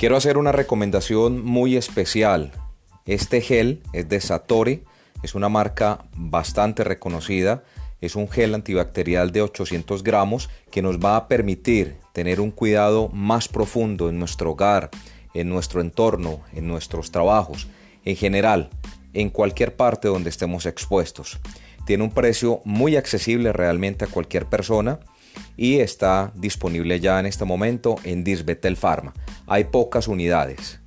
Quiero hacer una recomendación muy especial. Este gel es de Satori, es una marca bastante reconocida. Es un gel antibacterial de 800 gramos que nos va a permitir tener un cuidado más profundo en nuestro hogar, en nuestro entorno, en nuestros trabajos, en general, en cualquier parte donde estemos expuestos. Tiene un precio muy accesible realmente a cualquier persona y está disponible ya en este momento en Disbetel Pharma. Hay pocas unidades.